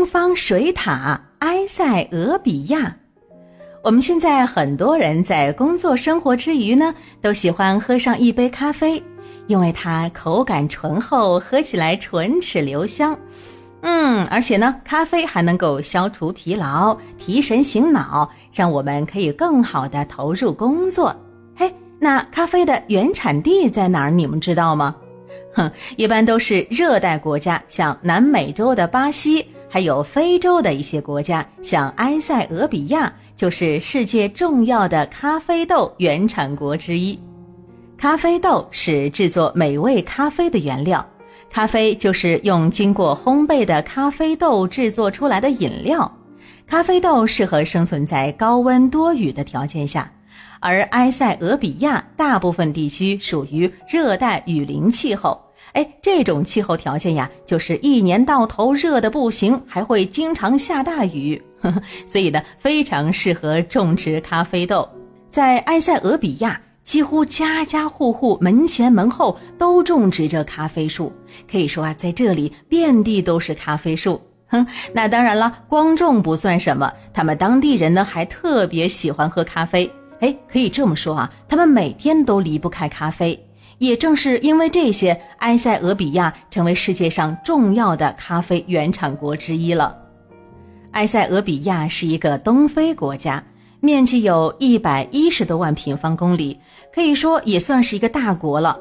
东方水塔埃塞俄比亚。我们现在很多人在工作生活之余呢，都喜欢喝上一杯咖啡，因为它口感醇厚，喝起来唇齿留香。嗯，而且呢，咖啡还能够消除疲劳、提神醒脑，让我们可以更好的投入工作。嘿，那咖啡的原产地在哪儿？你们知道吗？哼，一般都是热带国家，像南美洲的巴西，还有非洲的一些国家，像埃塞俄比亚，就是世界重要的咖啡豆原产国之一。咖啡豆是制作美味咖啡的原料，咖啡就是用经过烘焙的咖啡豆制作出来的饮料。咖啡豆适合生存在高温多雨的条件下。而埃塞俄比亚大部分地区属于热带雨林气候，哎，这种气候条件呀，就是一年到头热的不行，还会经常下大雨，呵呵，所以呢，非常适合种植咖啡豆。在埃塞俄比亚，几乎家家户户门前门后都种植着咖啡树，可以说啊，在这里遍地都是咖啡树。哼，那当然了，光种不算什么，他们当地人呢还特别喜欢喝咖啡。哎，可以这么说啊，他们每天都离不开咖啡。也正是因为这些，埃塞俄比亚成为世界上重要的咖啡原产国之一了。埃塞俄比亚是一个东非国家，面积有一百一十多万平方公里，可以说也算是一个大国了。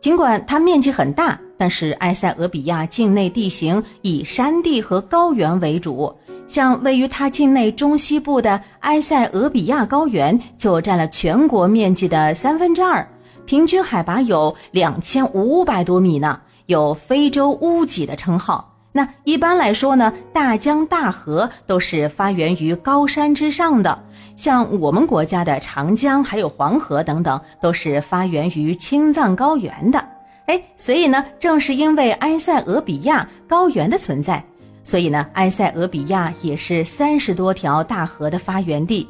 尽管它面积很大，但是埃塞俄比亚境内地形以山地和高原为主。像位于它境内中西部的埃塞俄比亚高原，就占了全国面积的三分之二，平均海拔有两千五百多米呢，有“非洲屋脊”的称号。那一般来说呢，大江大河都是发源于高山之上的，像我们国家的长江还有黄河等等，都是发源于青藏高原的。哎，所以呢，正是因为埃塞俄比亚高原的存在。所以呢，埃塞俄比亚也是三十多条大河的发源地，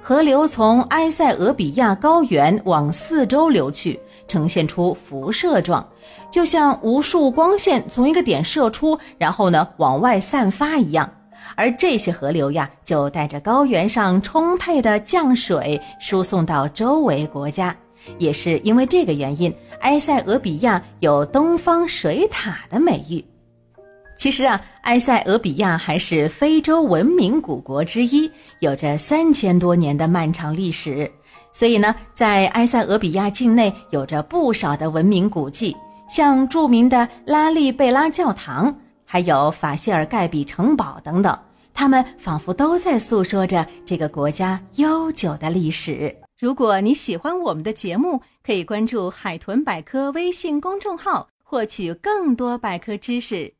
河流从埃塞俄比亚高原往四周流去，呈现出辐射状，就像无数光线从一个点射出，然后呢往外散发一样。而这些河流呀，就带着高原上充沛的降水输送到周围国家。也是因为这个原因，埃塞俄比亚有“东方水塔”的美誉。其实啊，埃塞俄比亚还是非洲文明古国之一，有着三千多年的漫长历史。所以呢，在埃塞俄比亚境内有着不少的文明古迹，像著名的拉利贝拉教堂，还有法谢尔盖比城堡等等，他们仿佛都在诉说着这个国家悠久的历史。如果你喜欢我们的节目，可以关注海豚百科微信公众号，获取更多百科知识。